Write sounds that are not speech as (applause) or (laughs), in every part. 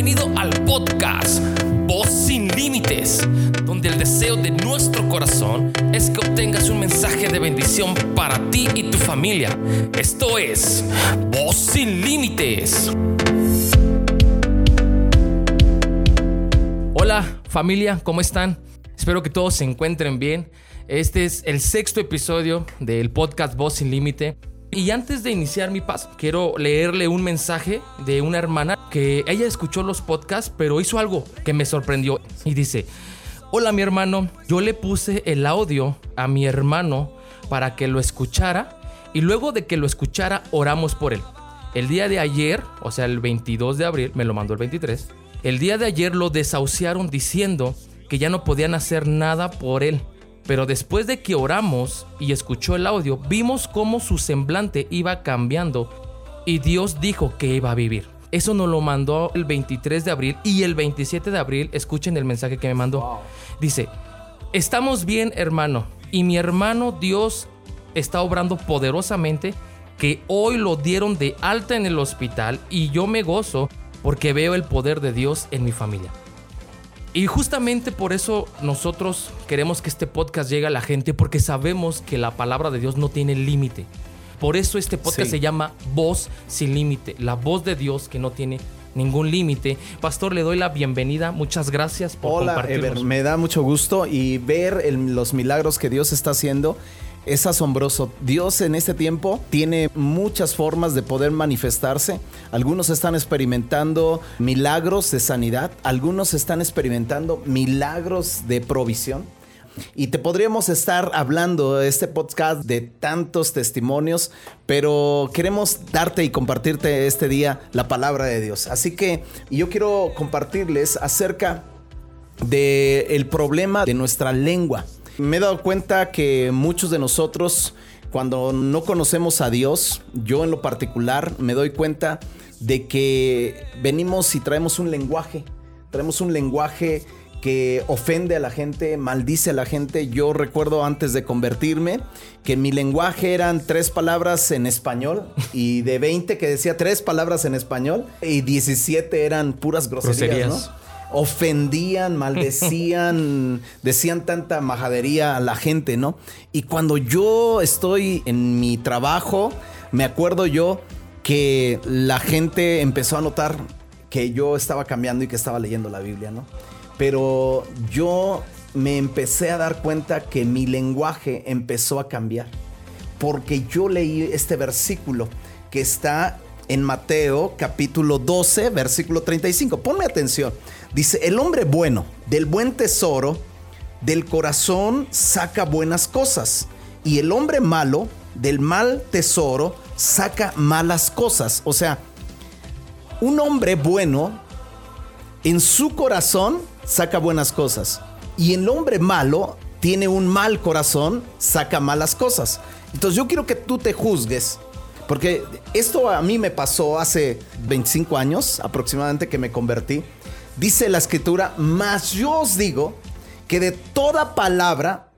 Bienvenido al podcast Voz sin Límites, donde el deseo de nuestro corazón es que obtengas un mensaje de bendición para ti y tu familia. Esto es Voz sin Límites. Hola familia, ¿cómo están? Espero que todos se encuentren bien. Este es el sexto episodio del podcast Voz sin Límite. Y antes de iniciar mi paso, quiero leerle un mensaje de una hermana que ella escuchó los podcasts, pero hizo algo que me sorprendió. Y dice, hola mi hermano, yo le puse el audio a mi hermano para que lo escuchara y luego de que lo escuchara oramos por él. El día de ayer, o sea el 22 de abril, me lo mandó el 23, el día de ayer lo desahuciaron diciendo que ya no podían hacer nada por él pero después de que oramos y escuchó el audio, vimos cómo su semblante iba cambiando y Dios dijo que iba a vivir. Eso nos lo mandó el 23 de abril y el 27 de abril, escuchen el mensaje que me mandó. Dice, estamos bien hermano y mi hermano Dios está obrando poderosamente que hoy lo dieron de alta en el hospital y yo me gozo porque veo el poder de Dios en mi familia. Y justamente por eso nosotros queremos que este podcast llegue a la gente porque sabemos que la palabra de Dios no tiene límite. Por eso este podcast se llama Voz sin límite, la voz de Dios que no tiene ningún límite. Pastor, le doy la bienvenida. Muchas gracias por Hola, Ever, me da mucho gusto y ver los milagros que Dios está haciendo es asombroso. Dios en este tiempo tiene muchas formas de poder manifestarse. Algunos están experimentando milagros de sanidad, algunos están experimentando milagros de provisión. Y te podríamos estar hablando este podcast de tantos testimonios, pero queremos darte y compartirte este día la palabra de Dios. Así que yo quiero compartirles acerca del el problema de nuestra lengua. Me he dado cuenta que muchos de nosotros, cuando no conocemos a Dios, yo en lo particular me doy cuenta de que venimos y traemos un lenguaje, traemos un lenguaje que ofende a la gente, maldice a la gente. Yo recuerdo antes de convertirme que mi lenguaje eran tres palabras en español y de 20 que decía tres palabras en español y 17 eran puras groserías, ofendían, maldecían, (laughs) decían tanta majadería a la gente, ¿no? Y cuando yo estoy en mi trabajo, me acuerdo yo que la gente empezó a notar que yo estaba cambiando y que estaba leyendo la Biblia, ¿no? Pero yo me empecé a dar cuenta que mi lenguaje empezó a cambiar. Porque yo leí este versículo que está en Mateo capítulo 12, versículo 35. Ponme atención. Dice, el hombre bueno, del buen tesoro, del corazón saca buenas cosas. Y el hombre malo, del mal tesoro, saca malas cosas. O sea, un hombre bueno, en su corazón, saca buenas cosas. Y el hombre malo tiene un mal corazón, saca malas cosas. Entonces yo quiero que tú te juzgues. Porque esto a mí me pasó hace 25 años aproximadamente que me convertí. Dice la escritura, mas yo os digo que de toda palabra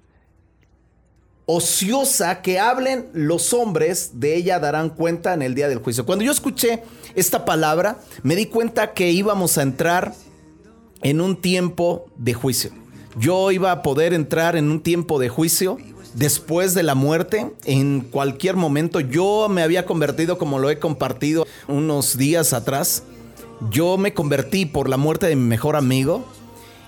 ociosa que hablen los hombres, de ella darán cuenta en el día del juicio. Cuando yo escuché esta palabra, me di cuenta que íbamos a entrar en un tiempo de juicio. Yo iba a poder entrar en un tiempo de juicio después de la muerte, en cualquier momento. Yo me había convertido, como lo he compartido unos días atrás, yo me convertí por la muerte de mi mejor amigo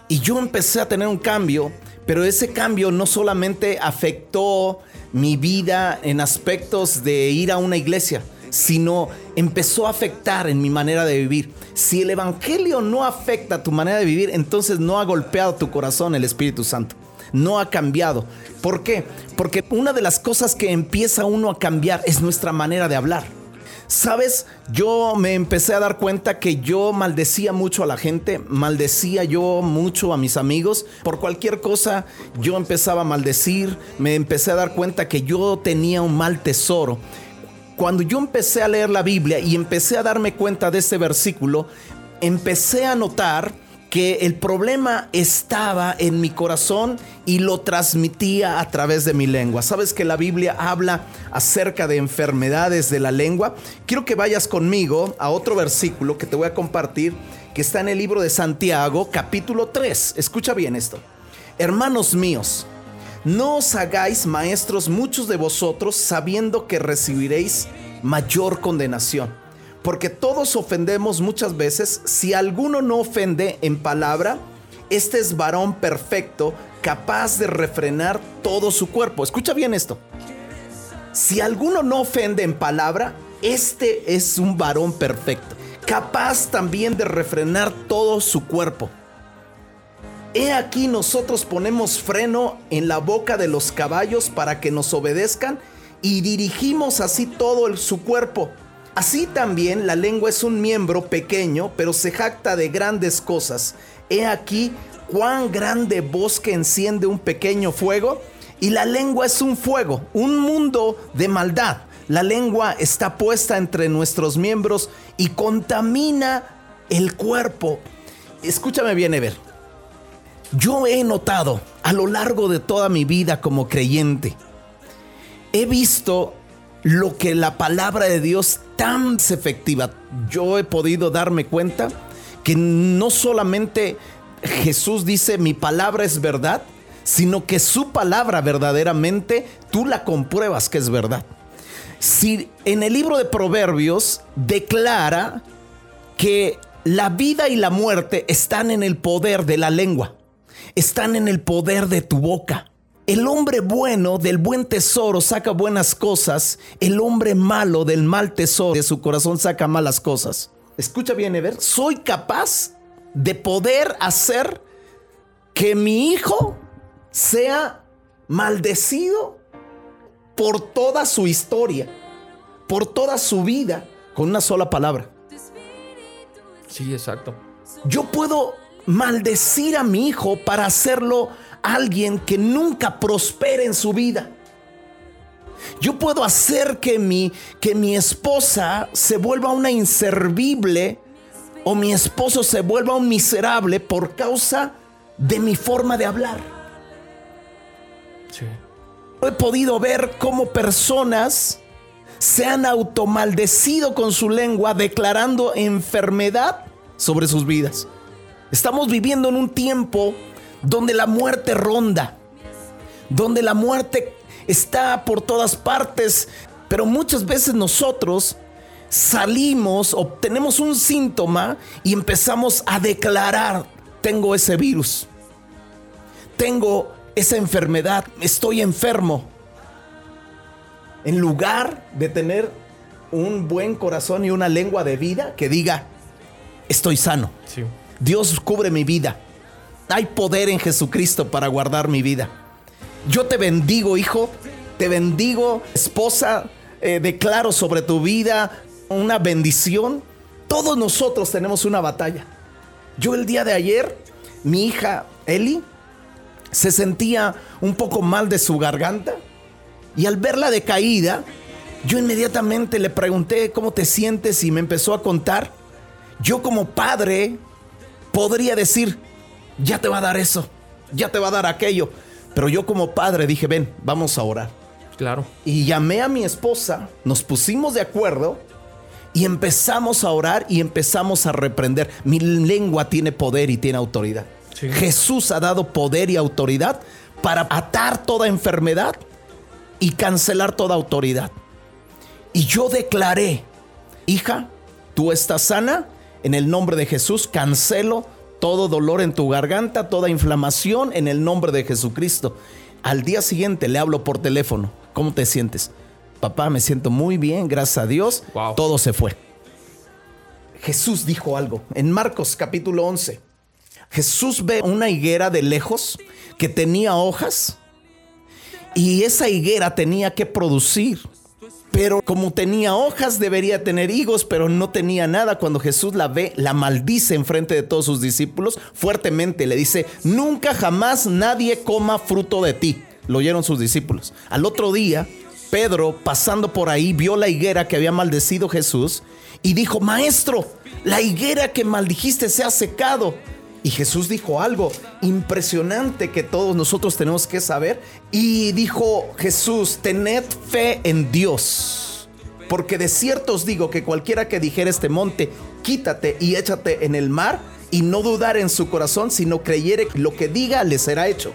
y yo empecé a tener un cambio, pero ese cambio no solamente afectó mi vida en aspectos de ir a una iglesia, sino empezó a afectar en mi manera de vivir. Si el Evangelio no afecta tu manera de vivir, entonces no ha golpeado tu corazón el Espíritu Santo. No ha cambiado. ¿Por qué? Porque una de las cosas que empieza uno a cambiar es nuestra manera de hablar. Sabes, yo me empecé a dar cuenta que yo maldecía mucho a la gente, maldecía yo mucho a mis amigos. Por cualquier cosa yo empezaba a maldecir, me empecé a dar cuenta que yo tenía un mal tesoro. Cuando yo empecé a leer la Biblia y empecé a darme cuenta de este versículo, empecé a notar que el problema estaba en mi corazón y lo transmitía a través de mi lengua. Sabes que la Biblia habla acerca de enfermedades de la lengua. Quiero que vayas conmigo a otro versículo que te voy a compartir, que está en el libro de Santiago, capítulo 3. Escucha bien esto. Hermanos míos, no os hagáis maestros muchos de vosotros sabiendo que recibiréis mayor condenación porque todos ofendemos muchas veces. Si alguno no ofende en palabra, este es varón perfecto, capaz de refrenar todo su cuerpo. Escucha bien esto. Si alguno no ofende en palabra, este es un varón perfecto, capaz también de refrenar todo su cuerpo. He aquí nosotros ponemos freno en la boca de los caballos para que nos obedezcan y dirigimos así todo su cuerpo. Así también la lengua es un miembro pequeño, pero se jacta de grandes cosas. He aquí cuán grande bosque enciende un pequeño fuego. Y la lengua es un fuego, un mundo de maldad. La lengua está puesta entre nuestros miembros y contamina el cuerpo. Escúchame bien, Ever. Yo he notado a lo largo de toda mi vida como creyente, he visto lo que la palabra de Dios tan efectiva. Yo he podido darme cuenta que no solamente Jesús dice mi palabra es verdad, sino que su palabra verdaderamente tú la compruebas que es verdad. Si en el libro de Proverbios declara que la vida y la muerte están en el poder de la lengua, están en el poder de tu boca. El hombre bueno del buen tesoro saca buenas cosas, el hombre malo del mal tesoro de su corazón saca malas cosas. Escucha bien, Ever, soy capaz de poder hacer que mi hijo sea maldecido por toda su historia, por toda su vida, con una sola palabra. Sí, exacto. Yo puedo maldecir a mi hijo para hacerlo alguien que nunca prospere en su vida. Yo puedo hacer que mi, que mi esposa se vuelva una inservible o mi esposo se vuelva un miserable por causa de mi forma de hablar. He podido ver cómo personas se han automaldecido con su lengua declarando enfermedad sobre sus vidas. Estamos viviendo en un tiempo donde la muerte ronda, donde la muerte está por todas partes, pero muchas veces nosotros salimos o tenemos un síntoma y empezamos a declarar, tengo ese virus, tengo esa enfermedad, estoy enfermo. En lugar de tener un buen corazón y una lengua de vida que diga, estoy sano. Dios cubre mi vida. Hay poder en Jesucristo para guardar mi vida. Yo te bendigo, hijo. Te bendigo, esposa. Eh, declaro sobre tu vida una bendición. Todos nosotros tenemos una batalla. Yo el día de ayer, mi hija Eli se sentía un poco mal de su garganta y al verla decaída, yo inmediatamente le pregunté cómo te sientes y me empezó a contar. Yo como padre podría decir, ya te va a dar eso, ya te va a dar aquello. Pero yo como padre dije, ven, vamos a orar. Claro. Y llamé a mi esposa, nos pusimos de acuerdo y empezamos a orar y empezamos a reprender. Mi lengua tiene poder y tiene autoridad. Jesús ha dado poder y autoridad para atar toda enfermedad y cancelar toda autoridad. Y yo declaré, hija, tú estás sana, en el nombre de Jesús cancelo todo dolor en tu garganta, toda inflamación en el nombre de Jesucristo. Al día siguiente le hablo por teléfono. ¿Cómo te sientes? Papá, me siento muy bien, gracias a Dios. Todo se fue. Jesús dijo algo en Marcos capítulo 11. Jesús ve una higuera de lejos que tenía hojas y esa higuera tenía que producir pero como tenía hojas debería tener higos, pero no tenía nada. Cuando Jesús la ve, la maldice en frente de todos sus discípulos fuertemente. Le dice, nunca jamás nadie coma fruto de ti. Lo oyeron sus discípulos. Al otro día, Pedro, pasando por ahí, vio la higuera que había maldecido Jesús y dijo, maestro, la higuera que maldijiste se ha secado. Y Jesús dijo algo impresionante que todos nosotros tenemos que saber. Y dijo Jesús, tened fe en Dios. Porque de cierto os digo que cualquiera que dijera este monte, quítate y échate en el mar, y no dudar en su corazón, sino creyere que lo que diga le será hecho.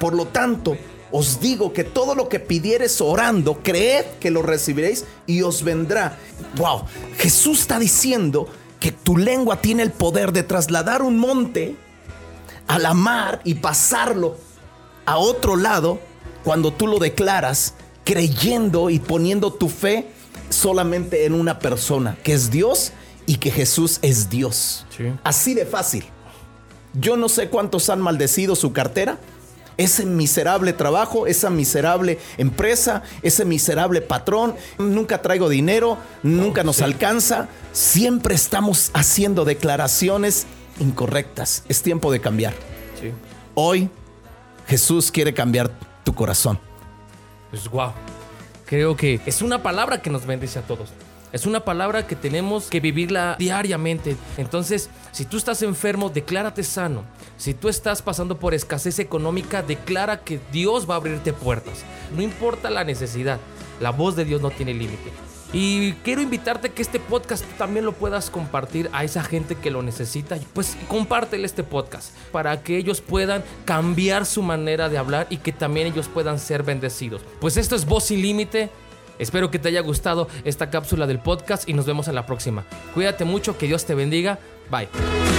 Por lo tanto, os digo que todo lo que pidieres orando, creed que lo recibiréis y os vendrá. Wow, Jesús está diciendo que tu lengua tiene el poder de trasladar un monte a la mar y pasarlo a otro lado cuando tú lo declaras creyendo y poniendo tu fe solamente en una persona, que es Dios y que Jesús es Dios. Sí. Así de fácil. Yo no sé cuántos han maldecido su cartera, ese miserable trabajo, esa miserable empresa, ese miserable patrón. Nunca traigo dinero, nunca nos alcanza. Siempre estamos haciendo declaraciones incorrectas. Es tiempo de cambiar. Sí. Hoy Jesús quiere cambiar tu corazón. Pues wow. Creo que es una palabra que nos bendice a todos. Es una palabra que tenemos que vivirla diariamente. Entonces, si tú estás enfermo, declárate sano. Si tú estás pasando por escasez económica, declara que Dios va a abrirte puertas. No importa la necesidad, la voz de Dios no tiene límite. Y quiero invitarte que este podcast también lo puedas compartir a esa gente que lo necesita. Pues compártele este podcast para que ellos puedan cambiar su manera de hablar y que también ellos puedan ser bendecidos. Pues esto es Voz sin Límite. Espero que te haya gustado esta cápsula del podcast y nos vemos en la próxima. Cuídate mucho, que Dios te bendiga. Bye.